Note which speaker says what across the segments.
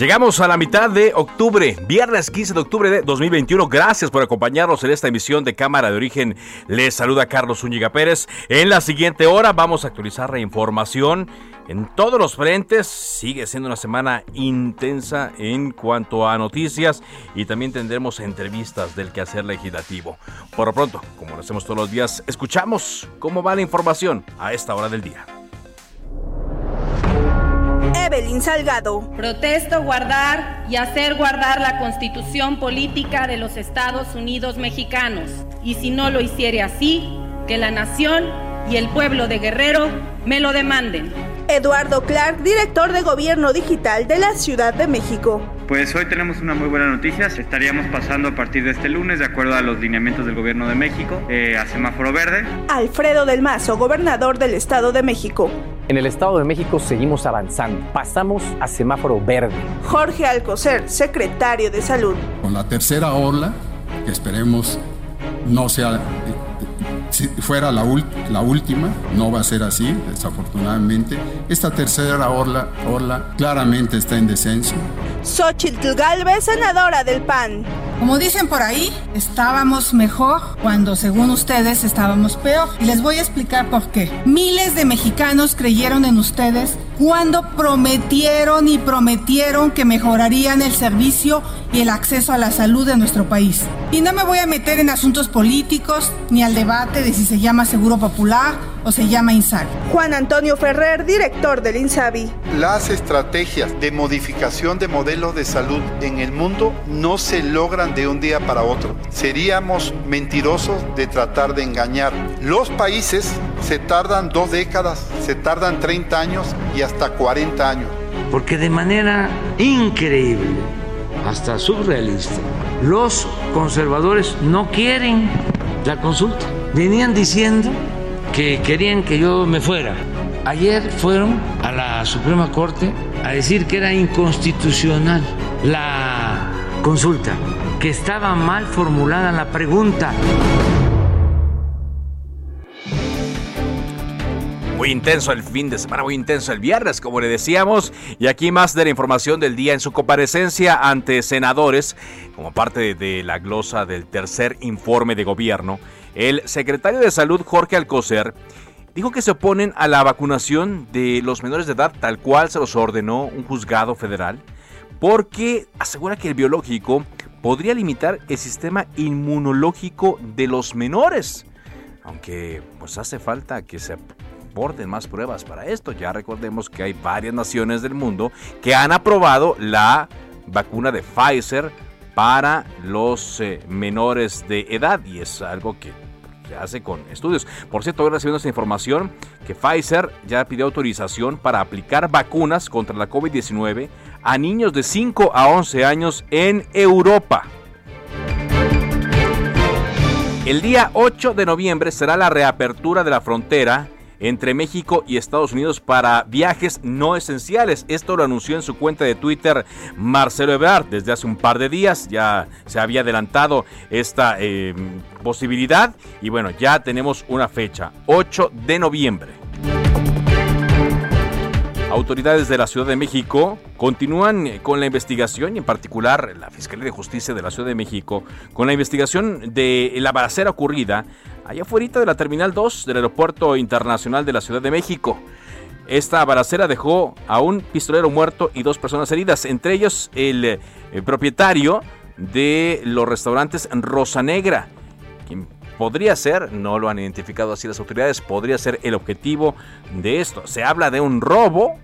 Speaker 1: Llegamos a la mitad de octubre, viernes 15 de octubre de 2021. Gracias por acompañarnos en esta emisión de Cámara de Origen. Les saluda Carlos Zúñiga Pérez. En la siguiente hora vamos a actualizar la información en todos los frentes. Sigue siendo una semana intensa en cuanto a noticias y también tendremos entrevistas del quehacer legislativo. Por lo pronto, como lo hacemos todos los días, escuchamos cómo va la información a esta hora del día.
Speaker 2: Evelyn Salgado.
Speaker 3: Protesto guardar y hacer guardar la constitución política de los Estados Unidos mexicanos. Y si no lo hiciere así, que la nación y el pueblo de Guerrero me lo demanden.
Speaker 2: Eduardo Clark, director de Gobierno Digital de la Ciudad de México.
Speaker 4: Pues hoy tenemos una muy buena noticia. Estaríamos pasando a partir de este lunes, de acuerdo a los lineamientos del Gobierno de México, eh, a semáforo verde.
Speaker 2: Alfredo del Mazo, gobernador del Estado de México.
Speaker 5: En el Estado de México seguimos avanzando. Pasamos a semáforo verde.
Speaker 2: Jorge Alcocer, secretario de Salud.
Speaker 6: Con la tercera ola, que esperemos no sea si fuera la, la, última, no va a ser así, desafortunadamente. Esta tercera orla, orla claramente está en descenso.
Speaker 2: Xochitl Galvez, senadora del PAN.
Speaker 7: Como dicen por ahí, estábamos mejor cuando según ustedes estábamos peor. Y les voy a explicar por qué. Miles de mexicanos creyeron en ustedes cuando prometieron y prometieron que mejorarían el servicio y el acceso a la salud de nuestro país. Y no me voy a meter en asuntos políticos ni al debate de si se llama Seguro Popular o se llama INSABI.
Speaker 2: Juan Antonio Ferrer, director del INSABI.
Speaker 8: Las estrategias de modificación de modelos de salud en el mundo no se logran de un día para otro. Seríamos mentirosos de tratar de engañar. Los países se tardan dos décadas, se tardan 30 años y hasta 40 años.
Speaker 9: Porque de manera increíble, hasta surrealista, los conservadores no quieren la consulta. Venían diciendo que querían que yo me fuera. Ayer fueron a la Suprema Corte a decir que era inconstitucional la consulta, que estaba mal formulada la pregunta.
Speaker 1: Muy intenso el fin de semana, muy intenso el viernes, como le decíamos. Y aquí más de la información del día en su comparecencia ante senadores, como parte de la glosa del tercer informe de gobierno. El secretario de Salud, Jorge Alcocer, dijo que se oponen a la vacunación de los menores de edad tal cual se los ordenó un juzgado federal, porque asegura que el biológico podría limitar el sistema inmunológico de los menores. Aunque pues hace falta que se aporten más pruebas para esto. Ya recordemos que hay varias naciones del mundo que han aprobado la vacuna de Pfizer para los eh, menores de edad y es algo que se hace con estudios. Por cierto, hoy recibiendo esta información que Pfizer ya pidió autorización para aplicar vacunas contra la COVID-19 a niños de 5 a 11 años en Europa. El día 8 de noviembre será la reapertura de la frontera entre México y Estados Unidos para viajes no esenciales. Esto lo anunció en su cuenta de Twitter Marcelo Ebrard desde hace un par de días. Ya se había adelantado esta eh, posibilidad y bueno, ya tenemos una fecha, 8 de noviembre. Autoridades de la Ciudad de México continúan con la investigación y en particular la Fiscalía de Justicia de la Ciudad de México con la investigación de la balacera ocurrida allá afuera de la Terminal 2 del Aeropuerto Internacional de la Ciudad de México. esta balacera dejó a un pistolero muerto y dos personas heridas, entre ellos el, el eh, propietario de los restaurantes Rosa Negra, quien podría ser, no lo han identificado así las autoridades, podría ser el objetivo de esto. Se habla de un robo,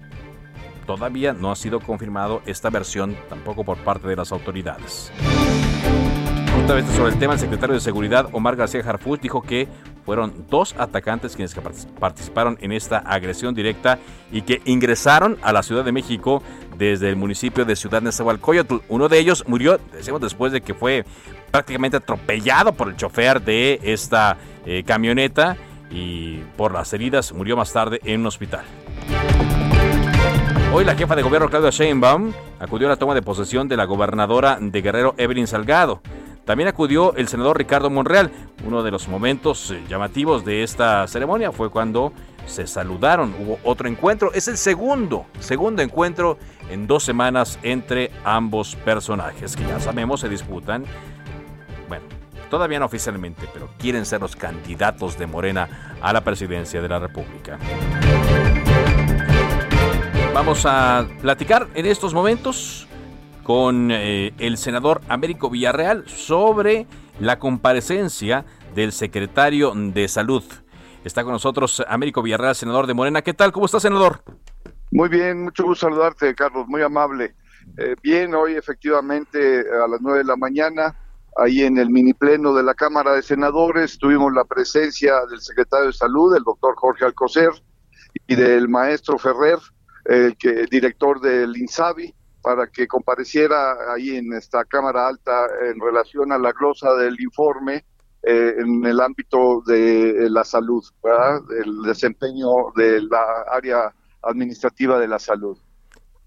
Speaker 1: todavía no ha sido confirmado esta versión tampoco por parte de las autoridades. Sobre el tema, el secretario de Seguridad, Omar García Harfuch, dijo que fueron dos atacantes quienes participaron en esta agresión directa y que ingresaron a la Ciudad de México desde el municipio de Ciudad Nezahualcóyotl. Uno de ellos murió, decimos, después de que fue prácticamente atropellado por el chofer de esta eh, camioneta y por las heridas murió más tarde en un hospital. Hoy la jefa de gobierno Claudia Sheinbaum acudió a la toma de posesión de la gobernadora de Guerrero Evelyn Salgado. También acudió el senador Ricardo Monreal. Uno de los momentos eh, llamativos de esta ceremonia fue cuando se saludaron. Hubo otro encuentro. Es el segundo, segundo encuentro en dos semanas entre ambos personajes que ya sabemos se disputan. Bueno, todavía no oficialmente, pero quieren ser los candidatos de Morena a la presidencia de la República. Vamos a platicar en estos momentos con eh, el senador Américo Villarreal sobre la comparecencia del secretario de Salud. Está con nosotros Américo Villarreal, senador de Morena. ¿Qué tal? ¿Cómo está, senador?
Speaker 10: Muy bien, mucho gusto saludarte, Carlos, muy amable. Eh, bien, hoy efectivamente a las nueve de la mañana, ahí en el mini pleno de la Cámara de Senadores, tuvimos la presencia del secretario de Salud, el doctor Jorge Alcocer, y del maestro Ferrer, el que, director del INSABI, para que compareciera ahí en esta Cámara Alta en relación a la glosa del informe eh, en el ámbito de la salud, el desempeño de la área administrativa de la salud.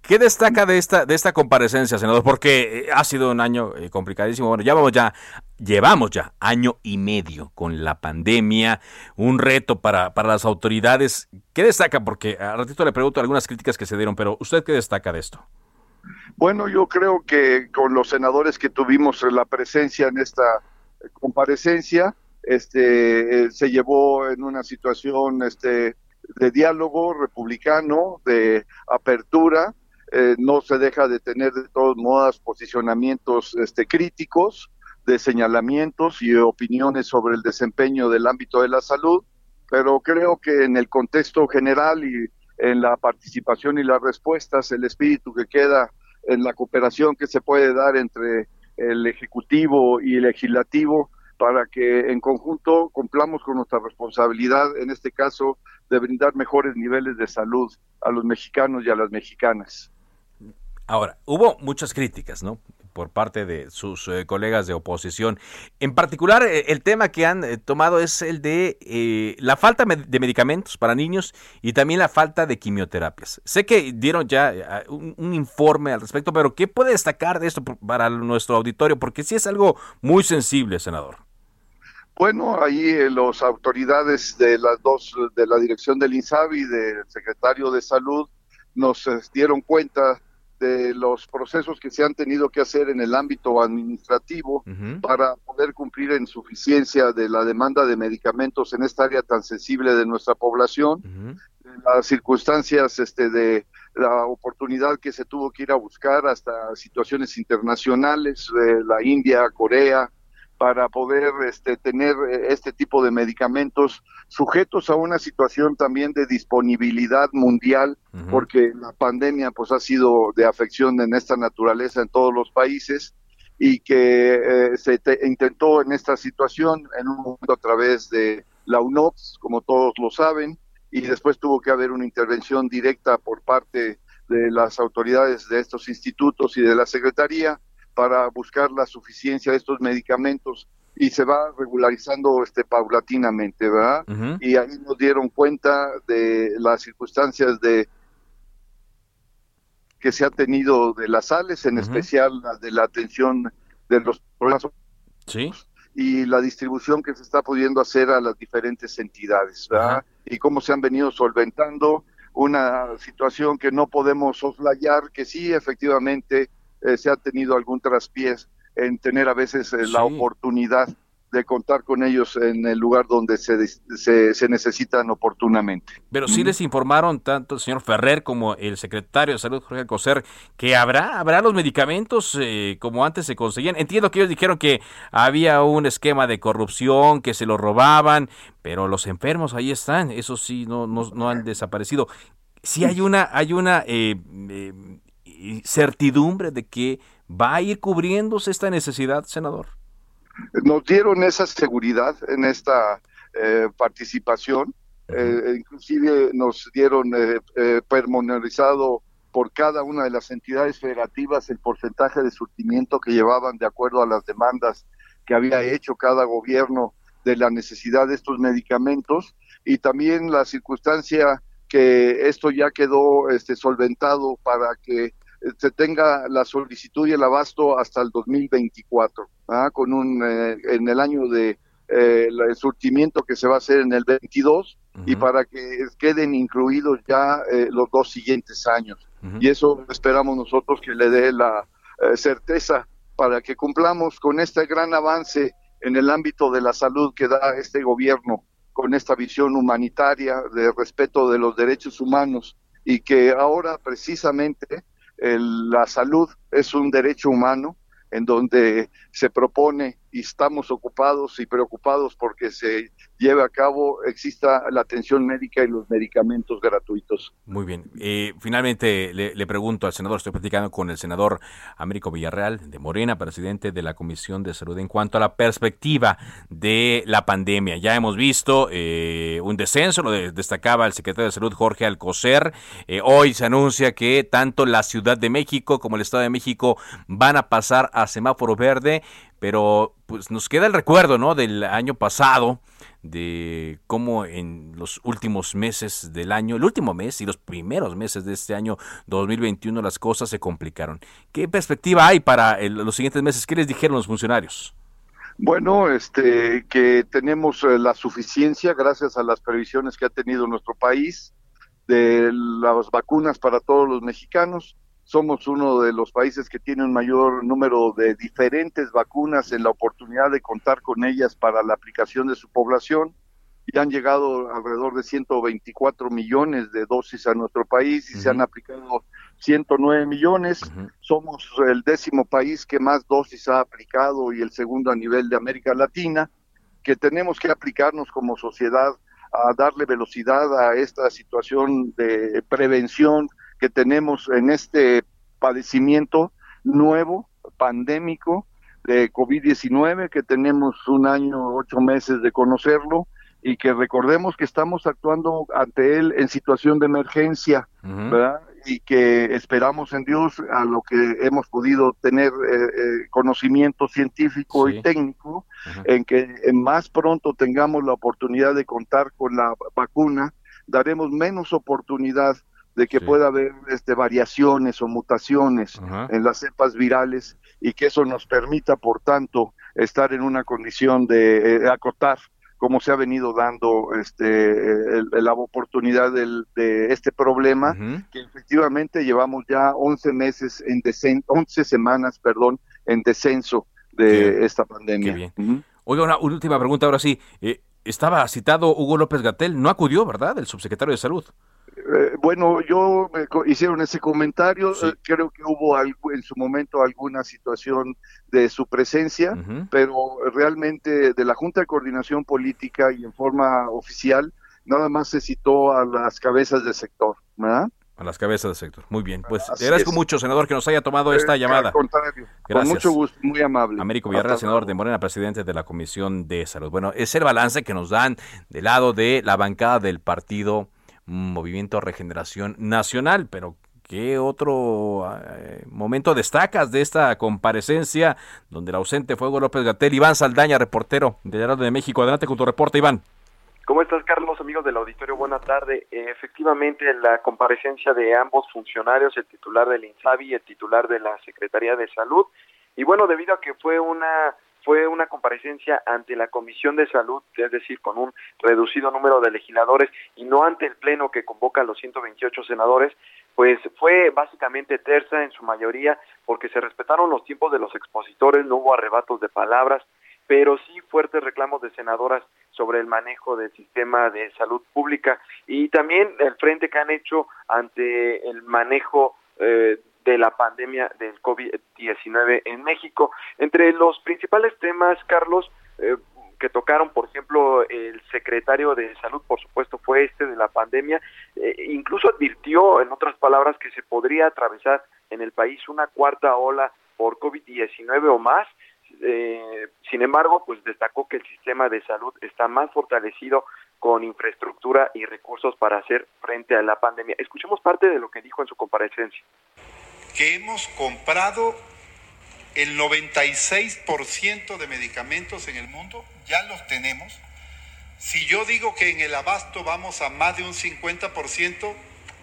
Speaker 1: ¿Qué destaca de esta de esta comparecencia, senador? Porque eh, ha sido un año eh, complicadísimo. Bueno, ya vamos ya llevamos ya año y medio con la pandemia, un reto para, para las autoridades. ¿Qué destaca? Porque a ratito le pregunto algunas críticas que se dieron, pero ¿usted qué destaca de esto?
Speaker 10: Bueno, yo creo que con los senadores que tuvimos la presencia en esta comparecencia, este, eh, se llevó en una situación este, de diálogo republicano, de apertura, eh, no se deja de tener de todos modos posicionamientos este, críticos, de señalamientos y opiniones sobre el desempeño del ámbito de la salud, pero creo que en el contexto general y en la participación y las respuestas, el espíritu que queda en la cooperación que se puede dar entre el Ejecutivo y el Legislativo para que en conjunto cumplamos con nuestra responsabilidad, en este caso, de brindar mejores niveles de salud a los mexicanos y a las mexicanas.
Speaker 1: Ahora, hubo muchas críticas, ¿no? Por parte de sus eh, colegas de oposición. En particular, eh, el tema que han eh, tomado es el de la falta de medicamentos para niños y también la falta de quimioterapias. Sé que dieron ya un, un, informe al respecto, pero ¿qué puede destacar de esto para nuestro auditorio? Porque sí es algo muy sensible, senador.
Speaker 10: Bueno, ahí las autoridades de las dos, de la dirección del INSABI y del secretario de Salud, nos dieron cuenta de los procesos que se han tenido que hacer en el ámbito administrativo para poder cumplir en suficiencia de la demanda de medicamentos en esta área tan sensible de nuestra población, las circunstancias este, de la oportunidad que se tuvo que ir a buscar hasta situaciones internacionales, de la India, Corea, para poder este, tener eh, este tipo de medicamentos sujetos a una situación también de disponibilidad mundial, porque la pandemia pues ha sido de afección en esta naturaleza en todos los países y que eh, se intentó en esta situación en un momento a través de la UNOPS, como todos lo saben, y después tuvo que haber una intervención directa por parte de las autoridades de estos institutos y de la Secretaría para buscar la suficiencia de estos medicamentos y se va regularizando este paulatinamente, ¿verdad? Y ahí nos dieron cuenta de las circunstancias de que se ha tenido de las sales, en especial la de la atención de los problemas
Speaker 1: ¿Sí?
Speaker 10: y la distribución que se está pudiendo hacer a las diferentes entidades, ¿verdad? Y cómo se han venido solventando una situación que no podemos soslayar, que sí, efectivamente, eh, se ha tenido algún traspiés en tener a veces eh, la oportunidad de contar con ellos en el lugar donde se, se, necesitan oportunamente.
Speaker 1: Pero sí les informaron tanto el señor Ferrer como el secretario de Salud, Jorge Alcocer, que habrá, habrá los medicamentos eh, como antes se conseguían. Entiendo que ellos dijeron que había un esquema de corrupción, que se lo robaban, pero los enfermos ahí están, eso sí, no, no, no han desaparecido. Sí hay una, hay una eh, eh, certidumbre de que va a ir cubriéndose esta necesidad, senador.
Speaker 10: Nos dieron esa seguridad en esta eh, participación, eh, inclusive nos dieron eh, eh por cada una de las entidades federativas el porcentaje de surtimiento que llevaban de acuerdo a las demandas que había hecho cada gobierno de la necesidad de estos medicamentos. Y también la circunstancia que esto ya quedó este, solventado para que se tenga la solicitud y el abasto hasta el 2024, ¿ah? con un eh, en el año de eh, el surtimiento que se va a hacer en el 22 y para que queden incluidos ya eh, los dos siguientes años. Y eso esperamos nosotros que le dé la certeza para que cumplamos con este gran avance en el ámbito de la salud que da este gobierno con esta visión humanitaria de respeto de los derechos humanos y que ahora precisamente la salud es un derecho humano en donde se propone y estamos ocupados y preocupados porque se lleve a cabo, exista la atención médica y los medicamentos gratuitos.
Speaker 1: Muy bien. Eh, finalmente le, pregunto al senador, estoy platicando con el senador Américo Villarreal de Morena, presidente de la Comisión de Salud, en cuanto a la perspectiva de la pandemia. Ya hemos visto eh, un descenso, lo destacaba el secretario de Salud Jorge Alcocer. Eh, hoy se anuncia que tanto la Ciudad de México como el Estado de México van a pasar a semáforo verde pero pues nos queda el recuerdo, ¿no? Del año pasado, de cómo en los últimos meses del año, el último mes y los primeros meses de este año 2021 las cosas se complicaron. ¿Qué perspectiva hay para los siguientes meses? ¿Qué les dijeron los funcionarios?
Speaker 10: Bueno, este, que tenemos eh, la suficiencia gracias a las previsiones que ha tenido nuestro país de las vacunas para todos los mexicanos somos uno de los países que tiene un mayor número de diferentes vacunas en la oportunidad de contar con ellas para la aplicación de su población. Y han llegado alrededor de 124 millones de dosis a nuestro país y se han aplicado 109 millones. Somos el décimo país que más dosis ha aplicado y el segundo a nivel de América Latina, que tenemos que aplicarnos como sociedad a darle velocidad a esta situación de prevención que tenemos en este padecimiento nuevo, pandémico de COVID-19, que tenemos un año, ocho meses de conocerlo y que recordemos que estamos actuando ante él en situación de emergencia, ¿verdad? Y que esperamos en Dios a lo que hemos podido tener eh, eh, conocimiento científico y técnico, en que más pronto tengamos la oportunidad de contar con la vacuna, daremos menos oportunidad de que pueda haber este, variaciones o mutaciones en las cepas virales y que eso nos permita, por tanto, estar en una condición de eh, acotar como se ha venido dando este, la oportunidad de este problema, que efectivamente llevamos ya 11 meses en descenso, 11 semanas, perdón, en descenso de esta pandemia.
Speaker 1: Oiga, una última pregunta ahora sí. Eh, estaba citado Hugo López Gatel, no acudió, ¿verdad? El subsecretario de Salud.
Speaker 10: Eh, bueno, yo me hicieron ese comentario, eh, creo que hubo algo, en su momento alguna situación de su presencia, pero realmente de la Junta de Coordinación Política y en forma oficial, nada más se citó a las cabezas del sector, ¿verdad?
Speaker 1: A las cabezas del sector. Muy bien. Pues te agradezco mucho, senador, que nos haya tomado esta eh, llamada. Al
Speaker 10: contrario. Con mucho gusto, muy amable.
Speaker 1: Américo Villarreal, senador de Morena, presidente de la Comisión de Salud. Bueno, es el balance que nos dan del lado de la bancada del partido Movimiento Regeneración Nacional, pero ¿Qué otro eh, momento destacas de esta comparecencia donde el ausente fue Hugo López Gatel? Iván Saldaña, reportero de Heraldo de México. Adelante con tu reporte, Iván.
Speaker 11: ¿Cómo estás, Carlos? Amigos del auditorio, buena tarde. Efectivamente, la comparecencia de ambos funcionarios, el titular del INSABI y el titular de la Secretaría de Salud. Y bueno, debido a que fue una fue una comparecencia ante la Comisión de Salud, es decir, con un reducido número de legisladores y no ante el Pleno que convoca a los 128 senadores, pues fue básicamente terza en su mayoría porque se respetaron los tiempos de los expositores, no hubo arrebatos de palabras pero sí fuertes reclamos de senadoras sobre el manejo del sistema de salud pública y también el frente que han hecho ante el manejo eh, de la pandemia del COVID-19 en México. Entre los principales temas, Carlos, eh, que tocaron, por ejemplo, el secretario de Salud, por supuesto, fue este de la pandemia, eh, incluso advirtió, en otras palabras, que se podría atravesar en el país una cuarta ola por COVID-19 o más. Eh, sin embargo, pues destacó que el sistema de salud está más fortalecido con infraestructura y recursos para hacer frente a la pandemia. Escuchemos parte de lo que dijo en su comparecencia.
Speaker 8: Que hemos comprado el 96% de medicamentos en el mundo ya los tenemos. Si yo digo que en el abasto vamos a más de un 50%,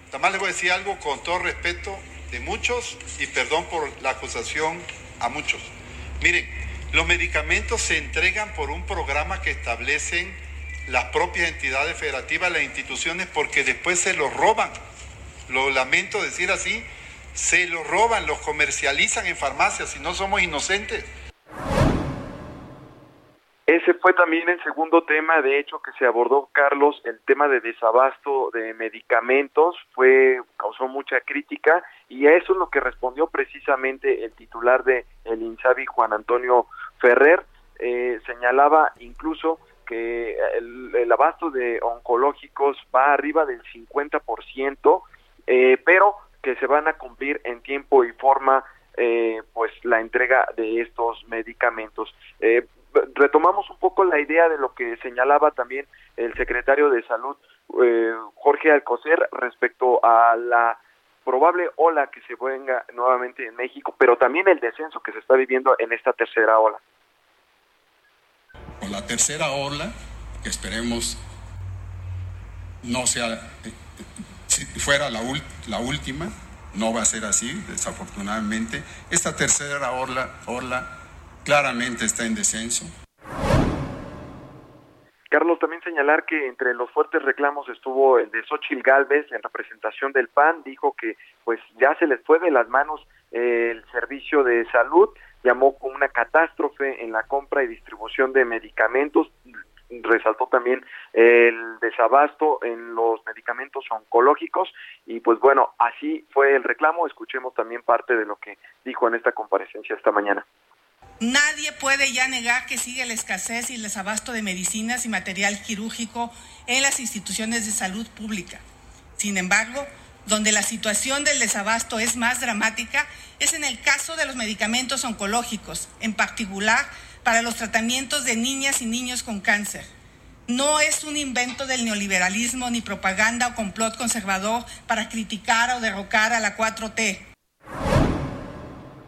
Speaker 8: además les voy a decir algo con todo respeto de muchos y perdón por la acusación a muchos. Miren, los medicamentos se entregan por un programa que establecen las propias entidades federativas, las instituciones, porque después se los roban. Lo lamento decir así, se los roban, los comercializan en farmacias y no somos inocentes.
Speaker 11: Ese fue también el segundo tema, de hecho, que se abordó, Carlos, el tema de desabasto de medicamentos, fue causó mucha crítica y a eso es lo que respondió precisamente el titular de el INSABI, Juan Antonio Ferrer, eh, señalaba incluso que el, abasto de oncológicos va arriba del 50%, eh, pero que se van a cumplir en tiempo y forma eh, pues la entrega de estos medicamentos. Eh, retomamos un poco la idea de lo que señalaba también el secretario de Salud, eh, Jorge Alcocer, respecto a la probable ola que se venga nuevamente en México, pero también el descenso que se está viviendo en esta tercera ola.
Speaker 6: Con la tercera ola, esperemos no sea si fuera la, la, última, no va a ser así, desafortunadamente. Esta tercera orla, orla claramente está en descenso.
Speaker 11: Carlos, también señalar que entre los fuertes reclamos estuvo el de Xochil Gálvez en representación del PAN, dijo que pues ya se les fue de las manos el servicio de salud, llamó como una catástrofe en la compra y distribución de medicamentos, resaltó también el desabasto en los medicamentos oncológicos y pues bueno, así fue el reclamo. Escuchemos también parte de lo que dijo en esta comparecencia esta mañana.
Speaker 7: Nadie puede ya negar que sigue la escasez y el desabasto de medicinas y material quirúrgico en las instituciones de salud pública. Sin embargo, donde la situación del desabasto es más dramática es en el caso de los medicamentos oncológicos, en particular para los tratamientos de niñas y niños con cáncer. No es un invento del neoliberalismo ni propaganda o complot conservador para criticar o derrocar a la 4T.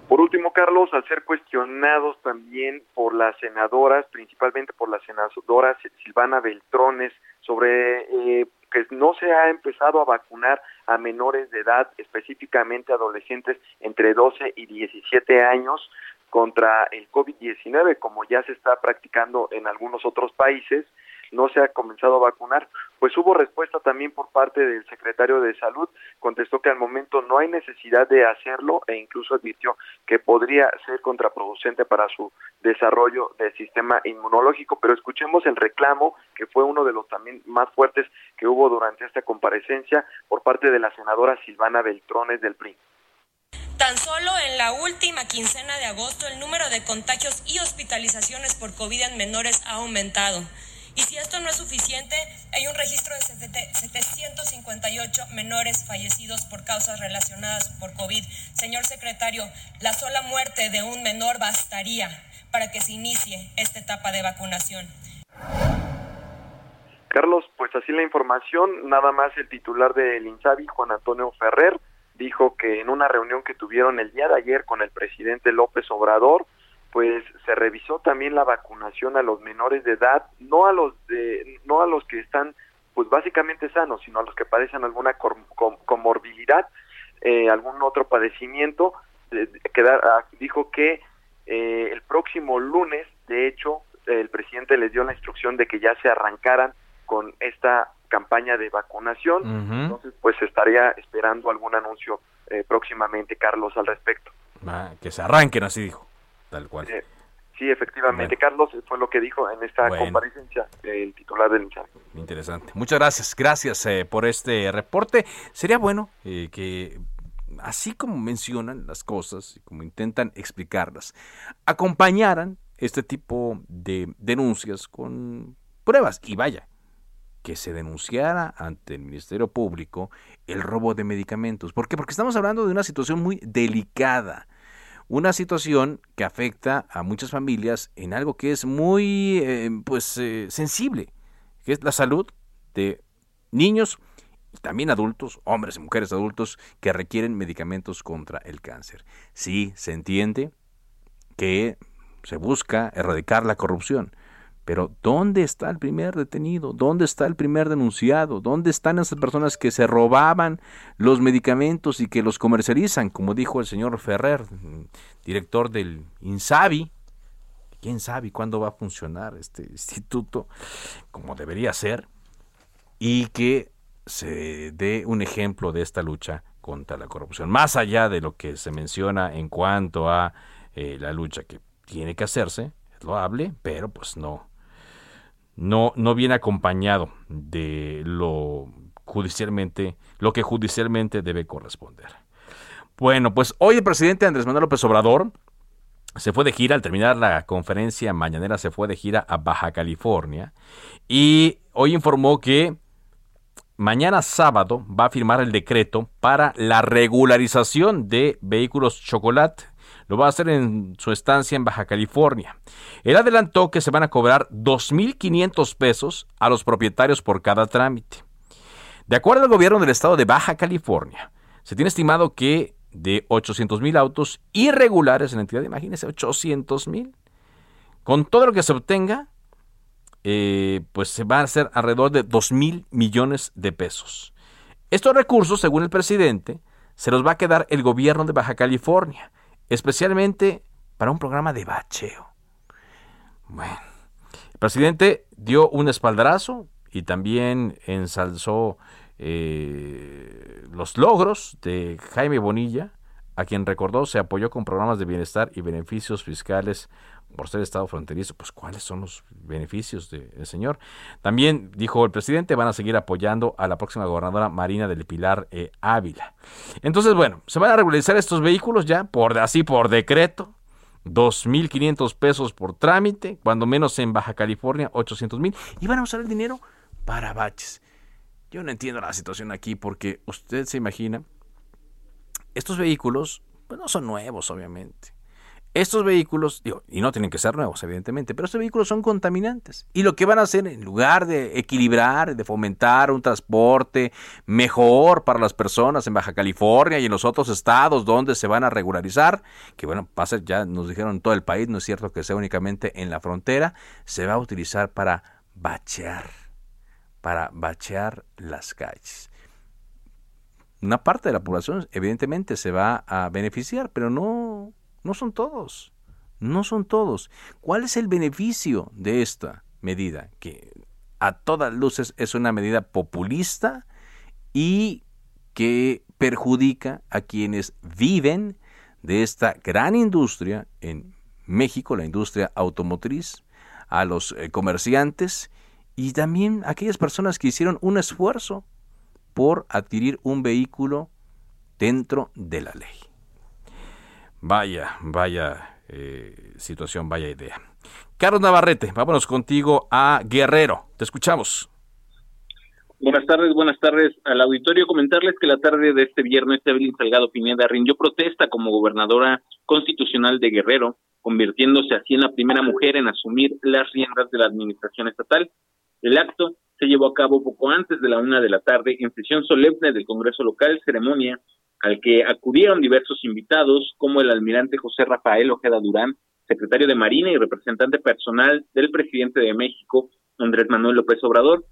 Speaker 11: Por último, Carlos, al ser cuestionados también por las senadoras, principalmente por la senadora Silvana Beltrones, sobre eh, que no se ha empezado a vacunar a menores de edad, específicamente adolescentes entre 12 y 17 años, contra el COVID-19, como ya se está practicando en algunos otros países, no se ha comenzado a vacunar. Pues hubo respuesta también por parte del secretario de Salud, contestó que al momento no hay necesidad de hacerlo e incluso advirtió que podría ser contraproducente para su desarrollo del sistema inmunológico. Pero escuchemos el reclamo, que fue uno de los también más fuertes que hubo durante esta comparecencia por parte de la senadora Silvana Beltrones del PRI.
Speaker 12: Tan solo en la última quincena de agosto el número de contagios y hospitalizaciones por COVID en menores ha aumentado. Y si esto no es suficiente, hay un registro de 758 menores fallecidos por causas relacionadas por COVID. Señor secretario, la sola muerte de un menor bastaría para que se inicie esta etapa de vacunación.
Speaker 11: Carlos, pues así la información, nada más el titular del INSABI, Juan Antonio Ferrer, dijo que en una reunión que tuvieron el día de ayer con el presidente López Obrador, pues se revisó también la vacunación a los menores de edad, no a los de, no a los que están pues básicamente sanos, sino a los que padecen alguna comorbilidad, eh, algún otro padecimiento, eh, ah, dijo que eh, el próximo lunes, de hecho, el presidente les dio la instrucción de que ya se arrancaran con esta campaña de vacunación. Entonces, pues estaría esperando algún anuncio eh, próximamente, Carlos, al respecto.
Speaker 1: que se arranquen, así dijo, tal cual.
Speaker 11: Sí, efectivamente. Carlos fue lo que dijo en esta comparecencia el titular del INSABI.
Speaker 1: Interesante. Muchas gracias. Gracias eh, por este reporte. Sería bueno eh, que así como mencionan las cosas y como intentan explicarlas, acompañaran este tipo de denuncias con pruebas. Y vaya, que se denunciara ante el Ministerio Público el robo de medicamentos. ¿Por qué? Porque estamos hablando de una situación muy delicada. Una situación que afecta a muchas familias en algo que es muy eh, pues, eh, sensible, que es la salud de niños y también adultos, hombres y mujeres adultos, que requieren medicamentos contra el cáncer. Sí, se entiende que se busca erradicar la corrupción, pero ¿dónde está el primer detenido? ¿Dónde está el primer denunciado? ¿Dónde están esas personas que se robaban los medicamentos y que los comercializan? Como dijo el señor Ferrer, director del INSABI. ¿Quién sabe cuándo va a funcionar este instituto como debería ser? Y que se dé un ejemplo de esta lucha contra la corrupción. Más allá de lo que se menciona en cuanto a eh, la lucha que tiene que hacerse, es loable, pero pues no, no, no viene acompañado de lo judicialmente, lo que judicialmente debe corresponder. Bueno, pues hoy el presidente Andrés Manuel López Obrador se fue de gira, al terminar la conferencia mañanera se fue de gira a Baja California y hoy informó que mañana sábado va a firmar el decreto para la regularización de vehículos chocolate lo va a hacer en su estancia en Baja California. Él adelantó que se van a cobrar 2.500 pesos a los propietarios por cada trámite. De acuerdo al gobierno del estado de Baja California, se tiene estimado que de 800 mil autos irregulares en la entidad, imagínense, 800 mil. Con todo lo que se obtenga, eh, pues se va a hacer alrededor de 2 mil millones de pesos. Estos recursos, según el presidente, se los va a quedar el gobierno de Baja California especialmente para un programa de bacheo. Bueno, el presidente dio un espaldarazo y también ensalzó eh, los logros de Jaime Bonilla, a quien recordó se apoyó con programas de bienestar y beneficios fiscales por ser Estado fronterizo, pues cuáles son los beneficios del señor. También dijo el presidente, van a seguir apoyando a la próxima gobernadora Marina del Pilar eh, Ávila. Entonces, bueno, se van a regularizar estos vehículos ya, por así por decreto, 2.500 pesos por trámite, cuando menos en Baja California, 800.000, y van a usar el dinero para baches. Yo no entiendo la situación aquí porque usted se imagina, estos vehículos pues no son nuevos, obviamente. Estos vehículos, y no tienen que ser nuevos, evidentemente, pero estos vehículos son contaminantes. Y lo que van a hacer, en lugar de equilibrar, de fomentar un transporte mejor para las personas en Baja California y en los otros estados donde se van a regularizar, que bueno, pasa, ya nos dijeron en todo el país, no es cierto que sea únicamente en la frontera, se va a utilizar para bachear, para bachear las calles una parte de la población evidentemente se va a beneficiar, pero no no son todos. No son todos. ¿Cuál es el beneficio de esta medida? Que a todas luces es una medida populista y que perjudica a quienes viven de esta gran industria en México, la industria automotriz, a los eh, comerciantes y también a aquellas personas que hicieron un esfuerzo por adquirir un vehículo dentro de la ley. Vaya, vaya eh, situación, vaya idea. Carlos Navarrete, vámonos contigo a Guerrero. Te escuchamos.
Speaker 13: Buenas tardes, buenas tardes al auditorio. Comentarles que la tarde de este viernes, Evelyn Salgado Pineda rindió protesta como gobernadora constitucional de Guerrero, convirtiéndose así en la primera mujer en asumir las riendas de la administración estatal. El acto se llevó a cabo poco antes de la una de la tarde en sesión solemne del Congreso local, ceremonia al que acudieron diversos invitados, como el almirante José Rafael Ojeda Durán, secretario de Marina y representante personal del presidente de México, Andrés Manuel López Obrador.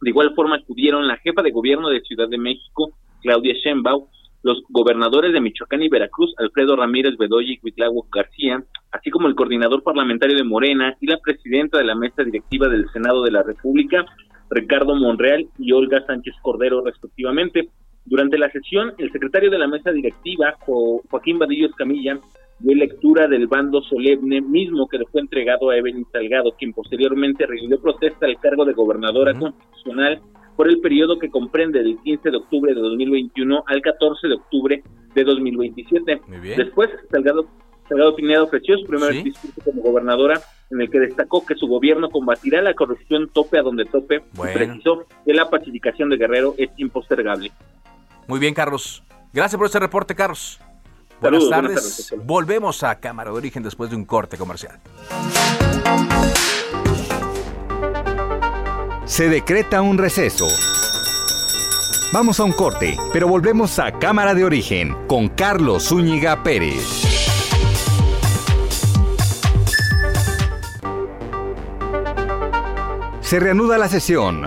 Speaker 13: De igual forma acudieron la jefa de gobierno de Ciudad de México, Claudia Sheinbaum, los gobernadores de Michoacán y Veracruz, Alfredo Ramírez Bedoya y Cuitláhuac García, así como el coordinador parlamentario de Morena y la presidenta de la mesa directiva del Senado de la República, Ricardo Monreal y Olga Sánchez Cordero, respectivamente. Durante la sesión, el secretario de la mesa directiva, Joaquín Badillo Escamilla, dio lectura del bando solemne mismo que le fue entregado a Evelyn Salgado, quien posteriormente rindió protesta al cargo de gobernadora constitucional por el periodo que comprende del 15 de octubre de 2021 al 14 de octubre de 2027. Después, Salgado, Salgado Pineda ofreció su primer discurso como gobernadora en el que destacó que su gobierno combatirá la corrupción tope a donde tope y precisó que la pacificación de Guerrero es impostergable.
Speaker 1: Muy bien, Carlos. Gracias por ese reporte, Carlos. Buenas, tardes. Volvemos a Cámara de Origen después de un corte comercial.
Speaker 14: Se decreta un receso. Vamos a un corte, pero volvemos a Cámara de Origen con Carlos Zúñiga Pérez. Se reanuda la sesión.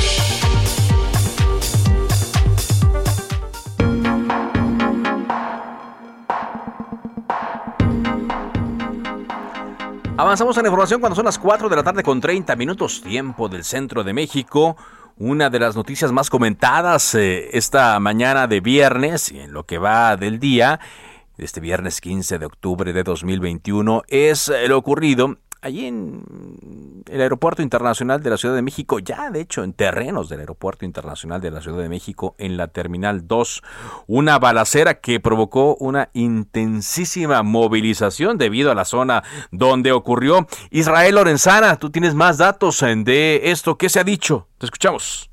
Speaker 1: Avanzamos en la información cuando son las 4 de la tarde con 30 minutos tiempo del centro de México. Una de las noticias más comentadas eh, esta mañana de viernes y en lo que va del día, este viernes 15 de octubre de 2021, es eh, lo ocurrido allí en el Aeropuerto Internacional de la Ciudad de México, ya de hecho en terrenos del Aeropuerto Internacional de la Ciudad de México, en la Terminal 2, una balacera que provocó una intensísima movilización debido a la zona donde ocurrió. Israel Lorenzana, tú tienes más datos de esto. ¿Qué se ha dicho? Te escuchamos.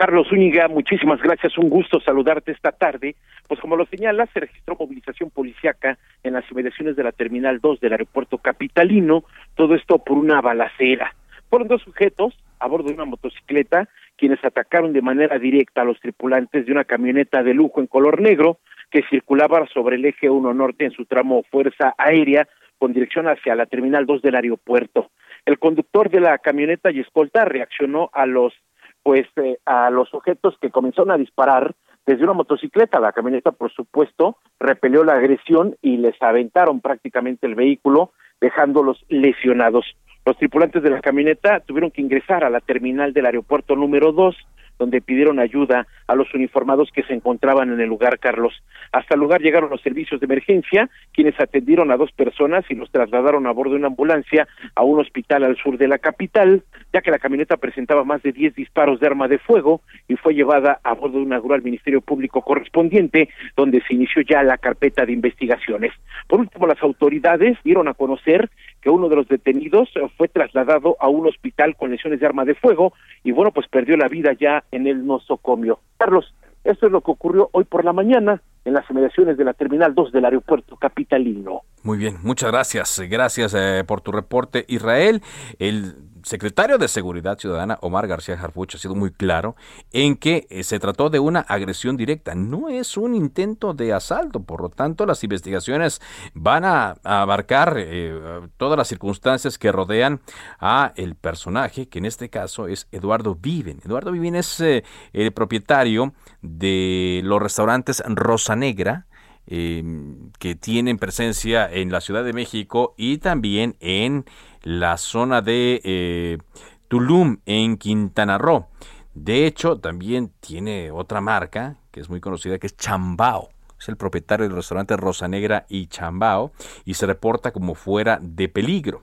Speaker 15: Carlos Zúñiga, muchísimas gracias. Un gusto saludarte esta tarde. Pues como lo señala, se registró movilización policiaca en las inmediaciones de la Terminal 2 del aeropuerto capitalino, todo esto por una balacera. Fueron dos sujetos a bordo de una motocicleta quienes atacaron de manera directa a los tripulantes de una camioneta de lujo en color negro que circulaba sobre el eje 1 norte en su tramo Fuerza Aérea con dirección hacia la Terminal 2 del aeropuerto. El conductor de la camioneta y escolta reaccionó a los pues eh, a los sujetos que comenzaron a disparar desde una motocicleta. La camioneta, por supuesto, repelió la agresión y les aventaron prácticamente el vehículo, dejándolos lesionados. Los tripulantes de la camioneta tuvieron que ingresar a la terminal del aeropuerto número dos donde pidieron ayuda a los uniformados que se encontraban en el lugar, Carlos. Hasta el lugar llegaron los servicios de emergencia, quienes atendieron a dos personas y los trasladaron a bordo de una ambulancia a un hospital al sur de la capital, ya que la camioneta presentaba más de 10 disparos de arma de fuego y fue llevada a bordo de una grúa al Ministerio Público correspondiente, donde se inició ya la carpeta de investigaciones. Por último, las autoridades dieron a conocer que uno de los detenidos fue trasladado a un hospital con lesiones de arma de fuego y bueno, pues perdió la vida ya en el nosocomio. Carlos, esto es lo que ocurrió hoy por la mañana en las inmediaciones de la Terminal 2 del aeropuerto capitalino.
Speaker 1: Muy bien, muchas gracias. Gracias eh, por tu reporte, Israel. El secretario de Seguridad Ciudadana, Omar García Harfuch, ha sido muy claro en que eh, se trató de una agresión directa, no es un intento de asalto, por lo tanto las investigaciones van a, abarcar eh, todas las circunstancias que rodean a el personaje, que en este caso es Eduardo Viven. Eduardo Viven es el propietario de los restaurantes Rosa Negra, que tienen presencia en la Ciudad de México y también en la zona de eh, Tulum, en Quintana Roo. De hecho, también tiene otra marca que es muy conocida, que es Chambao. Es el propietario del restaurante Rosa Negra y Chambao y se reporta como fuera de peligro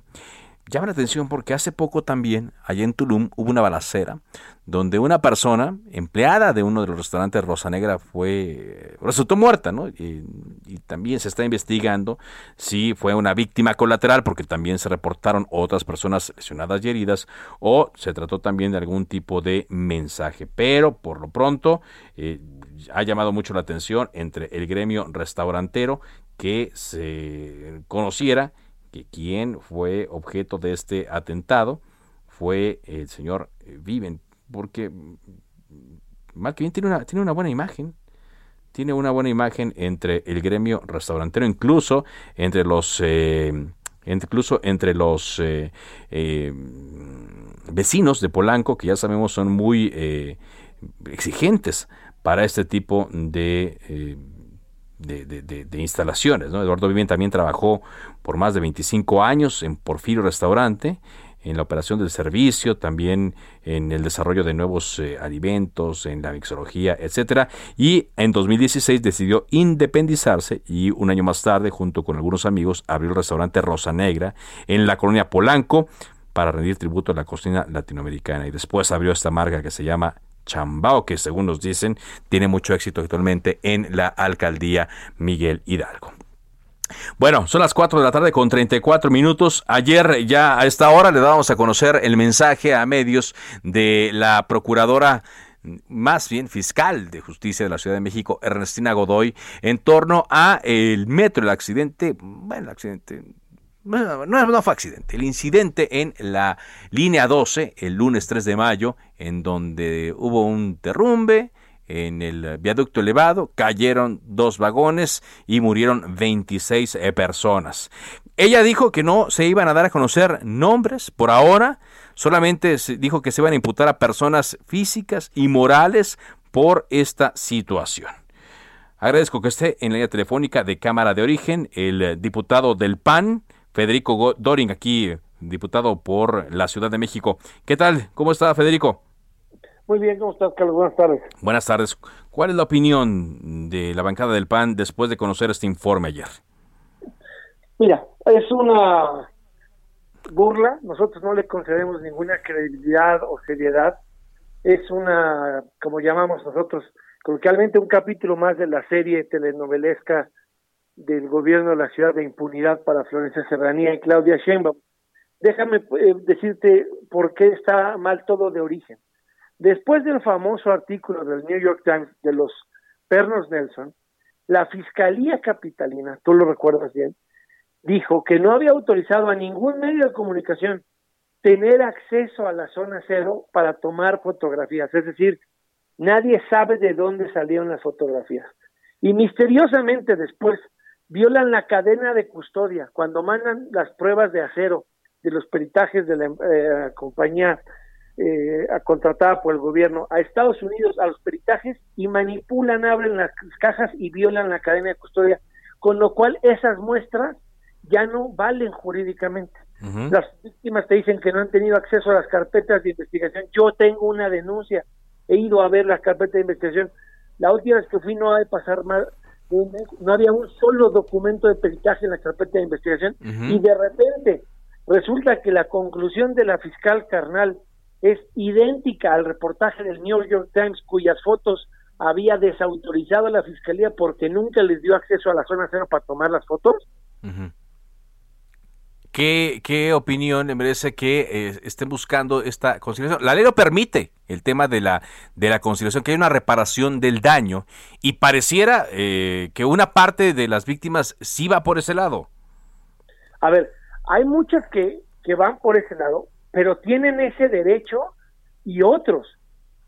Speaker 1: llama la atención porque hace poco también, allá en Tulum, hubo una balacera donde una persona, empleada de uno de los restaurantes Rosa Negra, fue, resultó muerta, ¿no? Y, también se está investigando si fue una víctima colateral, porque también se reportaron otras personas lesionadas y heridas, o se trató también de algún tipo de mensaje. Pero por lo pronto, eh, ha llamado mucho la atención entre el gremio restaurantero que se conociera que quien fue objeto de este atentado fue el señor Viven, porque mal que bien tiene una, tiene una buena imagen, tiene una buena imagen entre el gremio restaurantero, incluso entre los eh, incluso entre los eh, eh, vecinos de Polanco, que ya sabemos son muy exigentes para este tipo de, de, instalaciones. Eduardo Viven también trabajó por más de 25 años en Porfirio Restaurante en la operación del servicio, también en el desarrollo de nuevos eh, alimentos, en la mixología, etcétera. Y en 2016 decidió independizarse y un año más tarde, junto con algunos amigos, abrió el restaurante Rosa Negra en la colonia Polanco para rendir tributo a la cocina latinoamericana. Y después abrió esta marca que se llama Chambao, que según nos dicen tiene mucho éxito actualmente en la alcaldía Miguel Hidalgo. Bueno, son las 4 de la tarde con 34 minutos. Ayer ya a esta hora le dábamos a conocer el mensaje a medios de la procuradora más bien fiscal de justicia de la Ciudad de México, Ernestina Godoy, en torno a el metro, el accidente, bueno, el accidente no, no, fue accidente, el incidente en la línea 12 el lunes 3 de mayo, en donde hubo un derrumbe, en el viaducto elevado, cayeron dos vagones y murieron 26 eh, personas. Ella dijo que no se iban a dar a conocer nombres por ahora, solamente dijo que se iban a imputar a personas físicas y morales por esta situación. Agradezco que esté en la línea telefónica de Cámara de Origen el diputado del PAN, Federico Doring, aquí diputado por la Ciudad de México. ¿Qué tal? ¿Cómo está Federico?
Speaker 16: Muy bien, ¿cómo estás, Carlos? Buenas tardes.
Speaker 1: Buenas tardes. ¿Cuál es la opinión de la bancada del PAN después de conocer este informe ayer?
Speaker 16: Mira, es una burla. Nosotros no le concedemos ninguna credibilidad o seriedad. Es una, como llamamos nosotros, coloquialmente un capítulo más de la serie telenovelesca del gobierno de la ciudad de impunidad para Florencia Serranía y Claudia Sheinbaum. Déjame eh, decirte por qué está mal todo de origen. Después del famoso artículo del New York Times de los pernos Nelson, la Fiscalía Capitalina, tú lo recuerdas bien, dijo que no había autorizado a ningún medio de comunicación tener acceso a la zona cero para tomar fotografías. Es decir, nadie sabe de dónde salieron las fotografías. Y misteriosamente después violan la cadena de custodia cuando mandan las pruebas de acero de los peritajes de la eh, compañía eh, contratada por el gobierno a Estados Unidos a los peritajes y manipulan, abren las cajas y violan la cadena de custodia, con lo cual esas muestras ya no valen jurídicamente. Las víctimas te dicen que no han tenido acceso a las carpetas de investigación. Yo tengo una denuncia, he ido a ver las carpetas de investigación. La última vez que fui no ha de pasar más no había un solo documento de peritaje en la carpeta de investigación y de repente resulta que la conclusión de la fiscal carnal es idéntica al reportaje del New York Times cuyas fotos había desautorizado la fiscalía porque nunca les dio acceso a la zona cero para tomar las fotos.
Speaker 1: ¿Qué, ¿Qué, opinión le merece que eh, estén buscando esta conciliación? La ley lo permite, el tema de la, de la conciliación, que hay una reparación del daño y pareciera eh, que una parte de las víctimas sí va por ese lado.
Speaker 16: A ver, hay muchas que, que van por ese lado, pero tienen ese derecho y otros.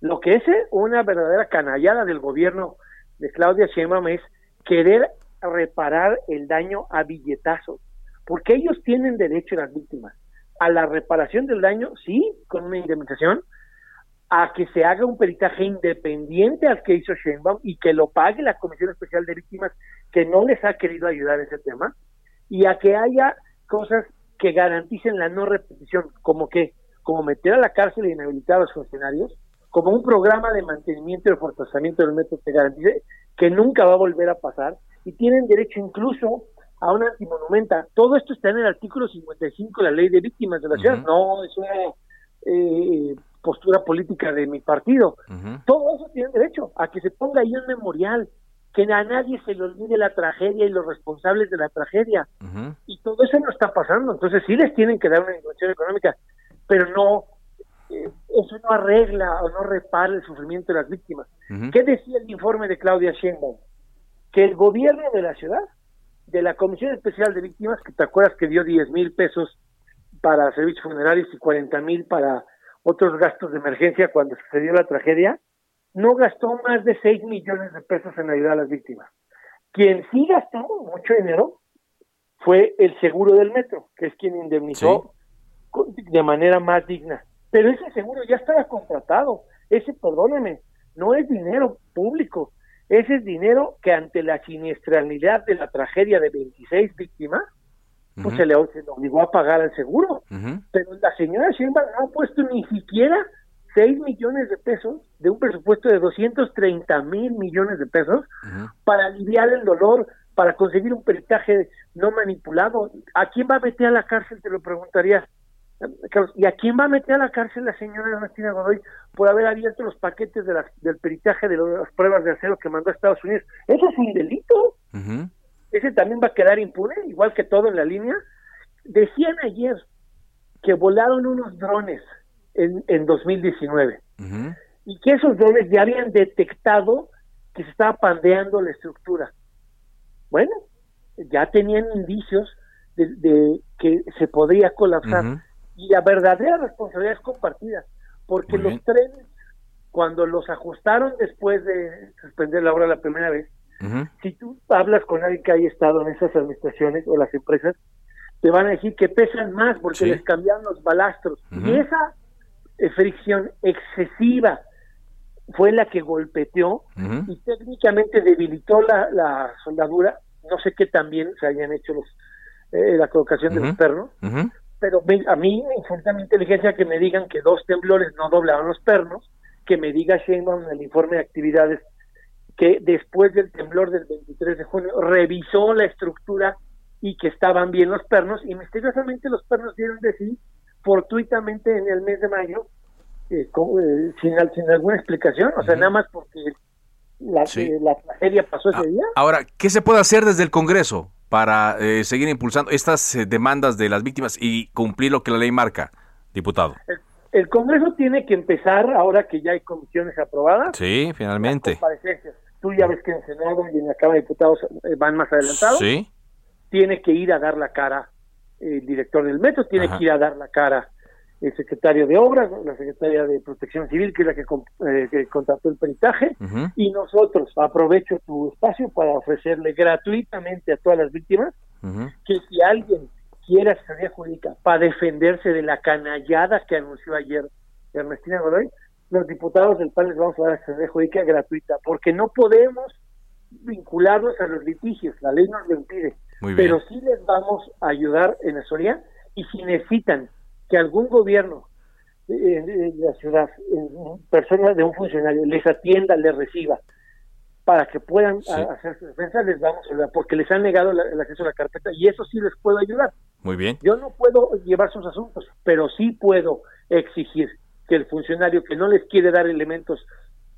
Speaker 16: Lo que es una verdadera canallada del gobierno de Claudia Sheinbaum es querer reparar el daño a billetazos, porque ellos tienen derecho las víctimas a la reparación del daño, sí, con una indemnización, a que se haga un peritaje independiente al que hizo Sheinbaum y que lo pague la Comisión Especial de Víctimas que no les ha querido ayudar en ese tema, y a que haya cosas que garanticen la no repetición, como que, como meter a la cárcel e inhabilitar a los funcionarios, como un programa de mantenimiento y reforzamiento del método que garantice que nunca va a volver a pasar, y tienen derecho incluso a una antimonumenta. Todo esto está en el artículo 55 de la ley de víctimas de la ciudad, no es una eh, postura política de mi partido. Todo eso tienen derecho a que se ponga ahí un memorial, que a nadie se le olvide la tragedia y los responsables de la tragedia. Y todo eso no está pasando. Entonces sí les tienen que dar una inversión económica, pero no, eh, eso no arregla o no repara el sufrimiento de las víctimas. ¿Qué decía el informe de Claudia Sheinbaum? Que el gobierno de la ciudad, de la Comisión Especial de Víctimas, que te acuerdas que dio 10 mil pesos para servicios funerarios y 40 mil para otros gastos de emergencia cuando sucedió la tragedia, no gastó más de 6 millones de pesos en ayudar a las víctimas. Quien sí gastó mucho dinero fue el seguro del metro, que es quien indemnizó de manera más digna. Pero ese seguro ya estaba contratado. Ese, perdóneme, no es dinero público. Ese es dinero que ante la siniestralidad de la tragedia de 26 víctimas, pues se, le, obligó a pagar el seguro. Pero la señora Sheinbaum no ha puesto ni siquiera 6 millones de pesos de un presupuesto de 230 mil millones de pesos para aliviar el dolor, para conseguir un peritaje no manipulado. ¿A quién va a meter a la cárcel? Te lo preguntaría. ¿Y a quién va a meter a la cárcel la señora Ernestina Godoy por haber abierto los paquetes de del peritaje de las pruebas de acero que mandó a Estados Unidos? Eso es un delito. Ese también va a quedar impune, igual que todo en la línea. Decían ayer que volaron unos drones en, en 2019 y que esos drones ya habían detectado que se estaba pandeando la estructura. Bueno, ya tenían indicios de, que se podría colapsar y la verdadera responsabilidad es compartida, porque los trenes, cuando los ajustaron después de suspender la obra la primera vez, si tú hablas con alguien que haya estado en esas administraciones o las empresas, te van a decir que pesan más porque les cambiaron los balastros. Y esa eh, fricción excesiva fue la que golpeteó y técnicamente debilitó la, la, soldadura. No sé qué también se hayan hecho los eh, la colocación de los pernos, pero a mí me insulta mi inteligencia que me digan que dos temblores no doblaron los pernos, que me diga Sheinbaum en el informe de actividades que después del temblor del 23 de junio revisó la estructura y que estaban bien los pernos y misteriosamente los pernos dieron de sí fortuitamente en el mes de mayo eh, eh, sin, sin alguna explicación, o sea, nada más porque la, eh, la tragedia pasó ese ah, día.
Speaker 1: Ahora, ¿qué se puede hacer desde el Congreso para seguir impulsando estas demandas de las víctimas y cumplir lo que la ley marca, diputado?
Speaker 16: El, Congreso tiene que empezar, ahora que ya hay comisiones aprobadas.
Speaker 1: Sí, finalmente.
Speaker 16: Tú ya ves que en Senado y en la Cámara de Diputados van más adelantados.
Speaker 1: Sí.
Speaker 16: Tiene que ir a dar la cara el director del metro, tiene que ir a dar la cara el secretario de Obras, la secretaria de Protección Civil, que es la que, eh, contrató el peritaje, y nosotros, aprovecho tu espacio para ofrecerle gratuitamente a todas las víctimas que si alguien quiere asesoría jurídica para defenderse de la canallada que anunció ayer Ernestina Godoy, los diputados del PAN les vamos a dar asesoría jurídica gratuita, porque no podemos vincularnos a los litigios, la ley nos lo impide, pero sí les vamos a ayudar en asesoría y si necesitan que algún gobierno de la ciudad, personas de un funcionario, les atienda, les reciba, para que puedan hacer su defensa, les vamos a ayudar, porque les han negado el acceso a la carpeta y eso sí les puedo ayudar.
Speaker 1: Muy bien.
Speaker 16: Yo no puedo llevar sus asuntos, pero sí puedo exigir que el funcionario que no les quiere dar elementos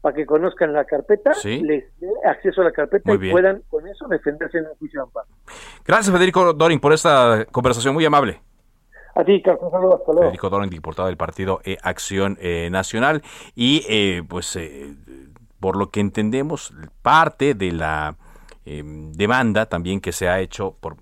Speaker 16: para que conozcan la carpeta, les dé acceso a la carpeta y puedan con eso defenderse en un juicio de amparo.
Speaker 1: Gracias, Federico Dorin, por esta conversación muy amable.
Speaker 16: A ti, Carlos, un saludo, hasta luego.
Speaker 1: Federico Dorin, diputado del partido e Acción eh, Nacional. Y, eh, pues, eh, por lo que entendemos, parte de la demanda también que se ha hecho por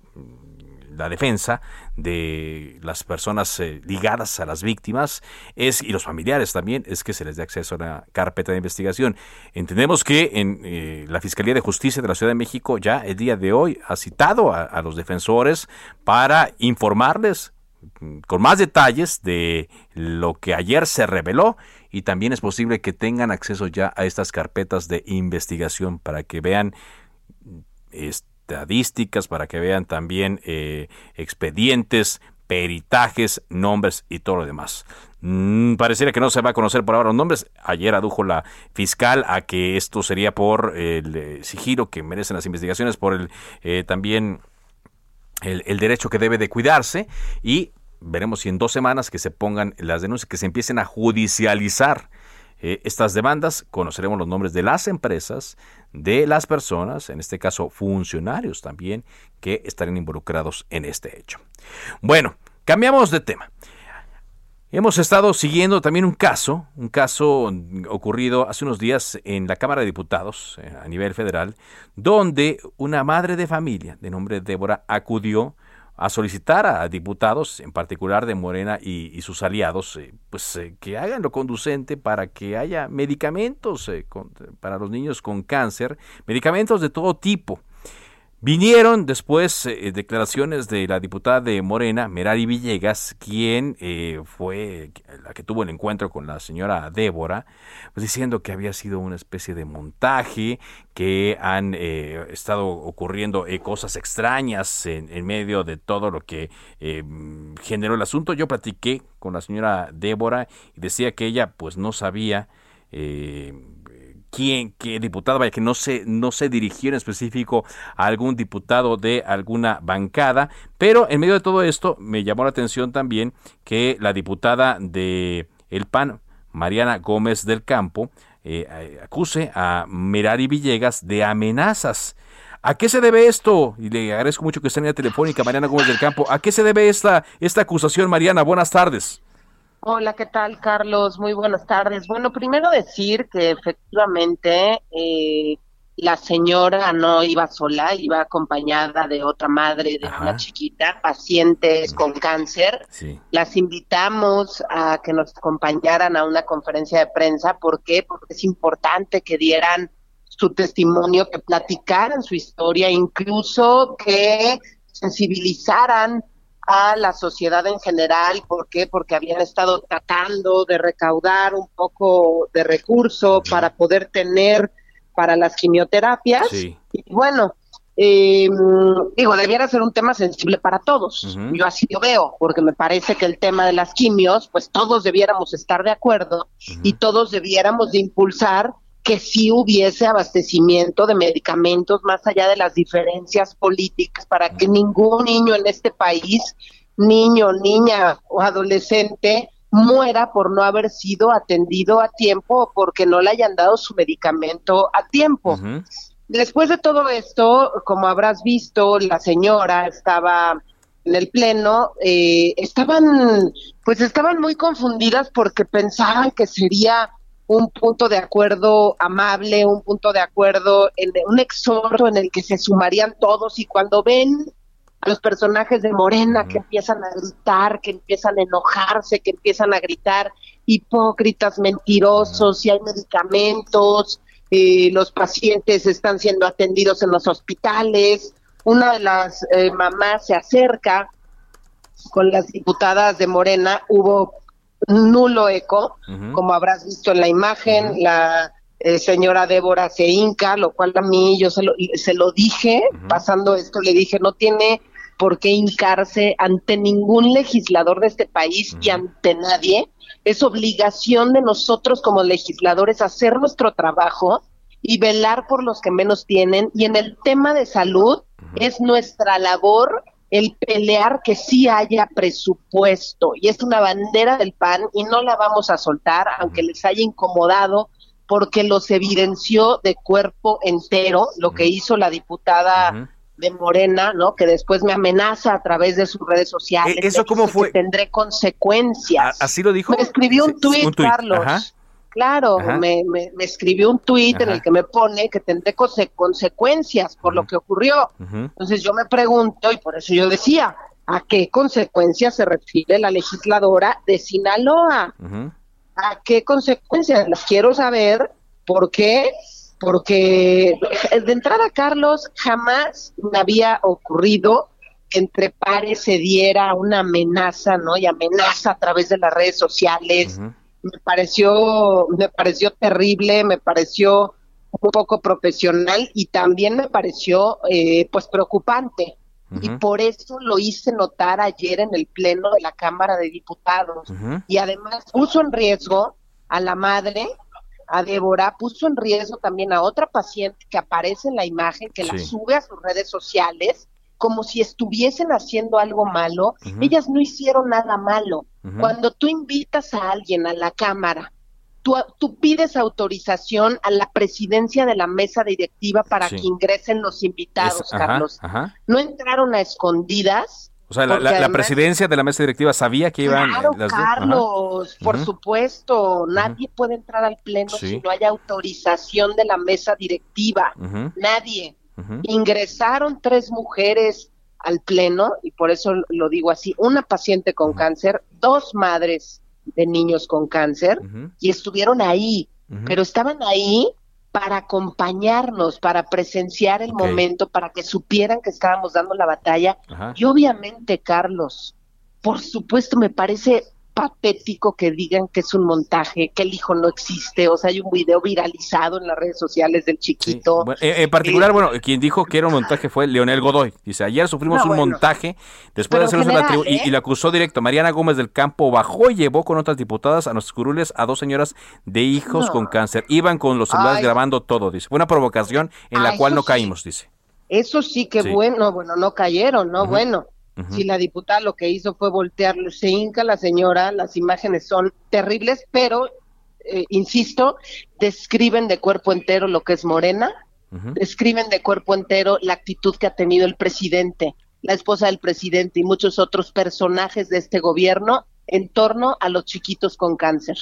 Speaker 1: la defensa de las personas eh, ligadas a las víctimas es y los familiares también es que se les dé acceso a una carpeta de investigación. Entendemos que en eh, la Fiscalía de Justicia de la Ciudad de México ya el día de hoy ha citado a, los defensores para informarles mm, con más detalles de lo que ayer se reveló y también es posible que tengan acceso ya a estas carpetas de investigación para que vean estadísticas para que vean también eh, expedientes, peritajes, nombres y todo lo demás. Mm, pareciera que no se va a conocer por ahora los nombres. Ayer adujo la fiscal a que esto sería por el eh, sigilo que merecen las investigaciones, por el eh, también el, derecho que debe de cuidarse y veremos si en dos semanas que se pongan las denuncias, que se empiecen a judicializar eh, estas demandas, conoceremos los nombres de las empresas, de las personas, en este caso funcionarios también, que estarían involucrados en este hecho. Bueno, cambiamos de tema. Hemos estado siguiendo también un caso, un caso ocurrido hace unos días en la Cámara de Diputados eh, a nivel federal, donde una madre de familia de nombre Débora acudió a solicitar a diputados, en particular de Morena y, sus aliados, eh, pues eh, que hagan lo conducente para que haya medicamentos para los niños con cáncer, medicamentos de todo tipo. Vinieron después eh, declaraciones de la diputada de Morena, Merari Villegas, quien eh, fue la que tuvo el encuentro con la señora Débora, pues diciendo que había sido una especie de montaje, que han eh, estado ocurriendo cosas extrañas en, en, medio de todo lo que generó el asunto. Yo platiqué con la señora Débora y decía que ella pues no sabía quién, qué diputado, vaya que no se, no se dirigió en específico a algún diputado de alguna bancada, pero en medio de todo esto me llamó la atención también que la diputada de El PAN, Mariana Gómez del Campo, eh, acuse a Merari Villegas de amenazas. ¿A qué se debe esto? Y le agradezco mucho que esté en la telefónica, Mariana Gómez del Campo. ¿A qué se debe esta, esta acusación, Mariana? Buenas tardes.
Speaker 17: Hola, ¿qué tal, Carlos? Muy buenas tardes. Bueno, primero decir que efectivamente eh, la señora no iba sola, iba acompañada de otra madre de una chiquita, pacientes con cáncer. Las invitamos a que nos acompañaran a una conferencia de prensa. ¿Por qué? Porque es importante que dieran su testimonio, que platicaran su historia, incluso que sensibilizaran a la sociedad en general. ¿Por qué? Porque habían estado tratando de recaudar un poco de recursos para poder tener para las quimioterapias. Y bueno, eh, digo, debiera ser un tema sensible para todos. Yo así lo veo, porque me parece que el tema de las quimios, pues todos debiéramos estar de acuerdo y todos debiéramos de impulsar que sí hubiese abastecimiento de medicamentos más allá de las diferencias políticas para que ningún niño en este país, niño, niña o adolescente, muera por no haber sido atendido a tiempo o porque no le hayan dado su medicamento a tiempo. Después de todo esto, como habrás visto, la señora estaba en el pleno, eh, estaban, pues estaban muy confundidas porque pensaban que sería un punto de acuerdo amable, un punto de acuerdo, en, un exhorto en el que se sumarían todos y cuando ven a los personajes de Morena que empiezan a gritar, que empiezan a enojarse, que empiezan a gritar hipócritas, mentirosos, si hay medicamentos, eh, los pacientes están siendo atendidos en los hospitales, una de las eh, mamás se acerca con las diputadas de Morena, hubo nulo eco, como habrás visto en la imagen, la eh, señora Débora se hinca, lo cual a mí yo se lo, se lo dije, pasando esto le dije, no tiene por qué hincarse ante ningún legislador de este país y ante nadie. Es obligación de nosotros como legisladores hacer nuestro trabajo y velar por los que menos tienen. Y en el tema de salud es nuestra labor el pelear que sí haya presupuesto y es una bandera del PAN y no la vamos a soltar aunque les haya incomodado porque los evidenció de cuerpo entero lo que hizo la diputada de Morena, ¿no? Que después me amenaza a través de sus redes sociales.
Speaker 1: ¿E-, ¿Eso cómo fue?
Speaker 17: tendré consecuencias.
Speaker 1: ¿Así lo dijo?
Speaker 17: Me escribió un tuit, Carlos. Claro, me, me, escribió un tuit en el que me pone que tendré consecuencias por lo que ocurrió. Entonces yo me pregunto, y por eso yo decía, ¿a qué consecuencias se refiere la legisladora de Sinaloa? ¿A qué consecuencias? Las quiero saber. ¿Por qué? Porque de entrada, Carlos, jamás me había ocurrido que entre pares se diera una amenaza, ¿no? Y amenaza a través de las redes sociales me pareció, me pareció terrible, me pareció un poco profesional y también me pareció eh, pues preocupante. Y por eso lo hice notar ayer en el Pleno de la Cámara de Diputados. Y además puso en riesgo a la madre, a Débora, puso en riesgo también a otra paciente que aparece en la imagen, que la sube a sus redes sociales, como si estuviesen haciendo algo malo. Ellas no hicieron nada malo. Cuando tú invitas a alguien a la Cámara, tú, tú, pides autorización a la presidencia de la mesa directiva para que ingresen los invitados, Carlos. No entraron a escondidas
Speaker 1: O sea, la, presidencia de la mesa directiva sabía que iban
Speaker 17: claro, las Carlos, por supuesto, nadie puede entrar al pleno si no hay autorización de la mesa directiva. Nadie. Ingresaron tres mujeres al pleno y por eso lo digo así, una paciente con cáncer, dos madres de niños con cáncer y estuvieron ahí, pero estaban ahí para acompañarnos, para presenciar el momento, para que supieran que estábamos dando la batalla. Y obviamente, Carlos, por supuesto, me parece patético que digan que es un montaje, que el hijo no existe. O sea, hay un video viralizado en las redes sociales del chiquito.
Speaker 1: en particular, bueno, quien dijo que era un montaje fue Leonel Godoy. Dice, ayer sufrimos un montaje después de hacernos la tribu y, ¿eh? la acusó directo. Mariana Gómez del Campo bajó y llevó con otras diputadas a nuestros curules a dos señoras de hijos con cáncer. Iban con los celulares grabando todo, dice. Fue una provocación en la cual no caímos, dice.
Speaker 17: Eso sí que bueno, bueno, no cayeron, no, bueno. Si la diputada lo que hizo fue voltearlo, se hinca la señora, las imágenes son terribles, pero, eh, insisto, describen de cuerpo entero lo que es Morena, describen de cuerpo entero la actitud que ha tenido el presidente, la esposa del presidente y muchos otros personajes de este gobierno en torno a los chiquitos con cáncer.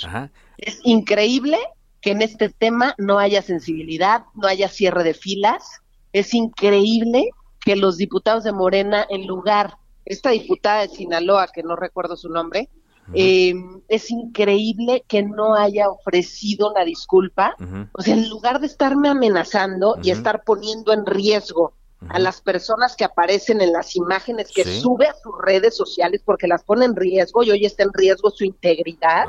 Speaker 17: Es increíble que en este tema no haya sensibilidad, no haya cierre de filas. Es increíble que los diputados de Morena, en lugar esta diputada de Sinaloa, que no recuerdo su nombre, eh, es increíble que no haya ofrecido una disculpa. O sea, en lugar de estarme amenazando y estar poniendo en riesgo a las personas que aparecen en las imágenes que sube a sus redes sociales porque las pone en riesgo y hoy está en riesgo su integridad.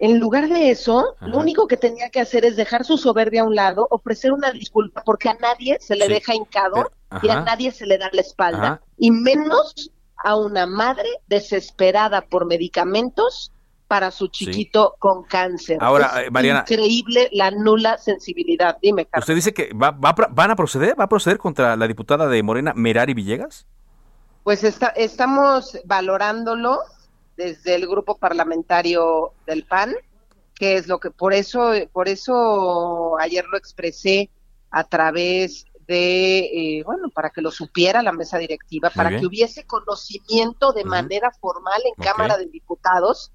Speaker 17: En lugar de eso, lo único que tenía que hacer es dejar su soberbia a un lado, ofrecer una disculpa, porque a nadie se le deja hincado y a nadie se le da la espalda, y menos a una madre desesperada por medicamentos para su chiquito con cáncer.
Speaker 1: Ahora, eh, Mariana.
Speaker 17: Increíble la nula sensibilidad. Dime, Carlos.
Speaker 1: ¿Usted dice que va, van a proceder? ¿Va a proceder contra la diputada de Morena, Merari Villegas?
Speaker 17: Pues está, estamos valorándolo desde el grupo parlamentario del PAN, que es lo que por eso por eso ayer lo expresé a través de eh, bueno para que lo supiera la mesa directiva para que hubiese conocimiento de manera formal en Cámara de Diputados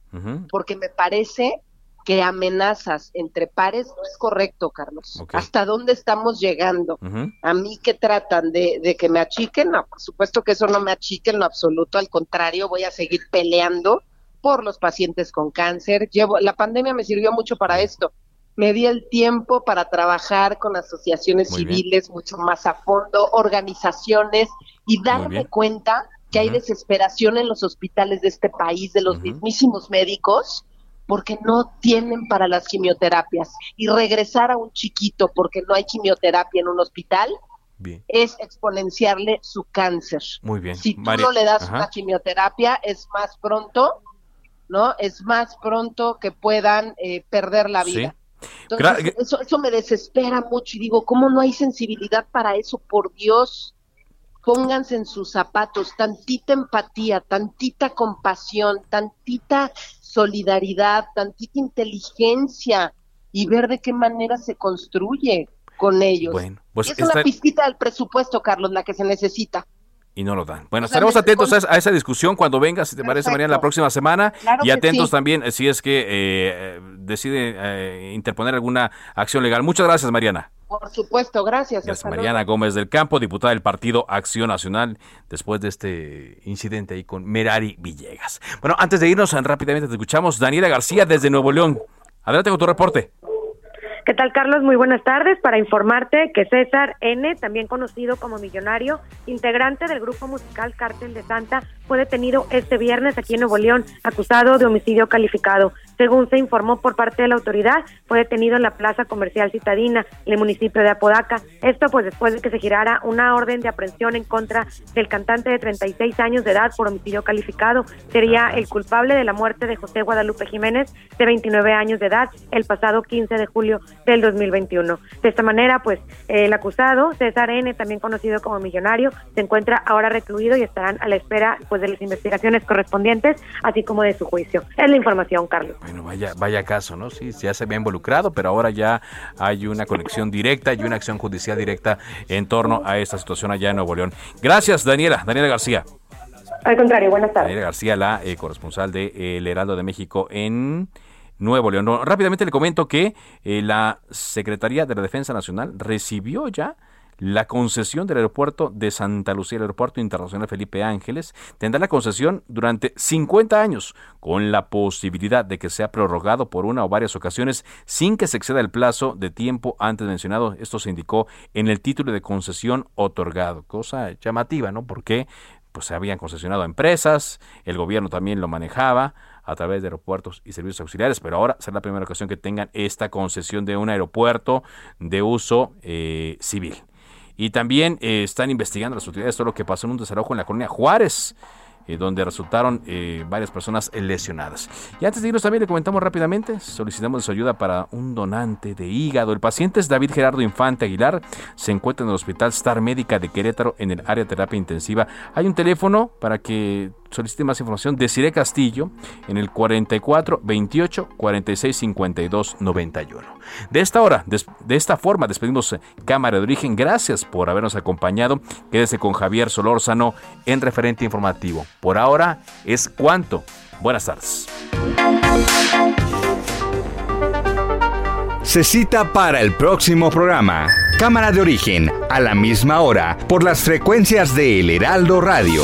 Speaker 17: porque me parece que amenazas entre pares no es correcto, Carlos. ¿Hasta dónde estamos llegando? A mí que tratan de, de, que me achiquen, no, por supuesto que eso no me achique en lo absoluto, al contrario, voy a seguir peleando por los pacientes con cáncer. Llevo, la pandemia me sirvió mucho para esto. Me di el tiempo para trabajar con asociaciones civiles mucho más a fondo, organizaciones y darme cuenta que hay desesperación en los hospitales de este país, de los mismísimos médicos, porque no tienen para las quimioterapias. Y regresar a un chiquito porque no hay quimioterapia en un hospital es exponenciarle su cáncer.
Speaker 1: Muy bien.
Speaker 17: Si tú no le das una quimioterapia, es más pronto, ¿no? Es más pronto que puedan eh, perder la vida. Entonces, eso, eso me desespera mucho y digo, ¿cómo no hay sensibilidad para eso? Por Dios, pónganse en sus zapatos, tantita empatía, tantita compasión, tantita solidaridad, tantita inteligencia y ver de qué manera se construye con ellos. Bueno, pues es una pizquita del presupuesto, Carlos, la que se necesita
Speaker 1: y no lo dan. Bueno, estaremos atentos a, esa discusión cuando venga, si te parece, María, la próxima semana. y atentos también eh, si es que eh, decide eh, interponer alguna acción legal. Muchas gracias, Mariana.
Speaker 17: Por supuesto, gracias.
Speaker 1: Gracias, Mariana Gómez del Campo, diputada del Partido Acción Nacional, después de este incidente ahí con Merari Villegas. Bueno, antes de irnos, rápidamente te escuchamos. Daniela García desde Nuevo León. Adelante con tu reporte.
Speaker 18: ¿Qué tal, Carlos? Muy buenas tardes. Para informarte que César N., también conocido como Millonario, integrante del grupo musical Cártel de Santa, fue detenido este viernes aquí en Nuevo León, acusado de homicidio calificado. Según se informó por parte de la autoridad, fue detenido en la Plaza Comercial Citadina, en el municipio de Apodaca. Esto pues después de que se girara una orden de aprehensión en contra del cantante de 36 años de edad por homicidio calificado. Sería el culpable de la muerte de José Guadalupe Jiménez, de 29 años de edad, el pasado 15 de julio del 2021. De esta manera, pues el acusado, César N., también conocido como Millonario, se encuentra ahora recluido y estarán a la espera pues de las investigaciones correspondientes, así como de su juicio. Es la información, Carlos.
Speaker 1: Bueno, vaya, vaya caso, ¿no? Sí, ya se había involucrado, pero ahora ya hay una conexión directa y una acción judicial directa en torno a esta situación allá en Nuevo León. Gracias, Daniela, Daniela García.
Speaker 18: Al contrario, buenas tardes.
Speaker 1: García, la eh, corresponsal de eh, El Heraldo de México en Nuevo León. rápidamente le comento que eh, la Secretaría de la Defensa Nacional recibió ya la concesión del aeropuerto de Santa Lucía, el aeropuerto internacional Felipe Ángeles, tendrá la concesión durante 50 años, con la posibilidad de que sea prorrogado por una o varias ocasiones sin que se exceda el plazo de tiempo antes mencionado. Esto se indicó en el título de concesión otorgado. Cosa llamativa, ¿no? Porque pues se habían concesionado a empresas, el gobierno también lo manejaba a través de aeropuertos y servicios auxiliares, pero ahora será la primera ocasión que tengan esta concesión de un aeropuerto de uso eh, civil. Y también eh, están investigando las autoridades todo lo que pasó en un desalojo en la colonia Juárez. Eh, donde resultaron eh, varias personas lesionadas. Y antes de irnos también le comentamos rápidamente, solicitamos su ayuda para un donante de hígado. El paciente es David Gerardo Infante Aguilar, se encuentra en el Hospital Star Médica de Querétaro en el área de terapia intensiva. Hay un teléfono para que solicite más información de Cire Castillo en el 44 28 46 52 91. De esta hora, de esta forma, despedimos eh, Cámara de Origen. Gracias por habernos acompañado. Quédese con Javier Solórzano en referente informativo. Por ahora es cuanto. Buenas tardes.
Speaker 14: Se cita para el próximo programa. Cámara de Origen, a la misma hora, por las frecuencias de El Heraldo Radio.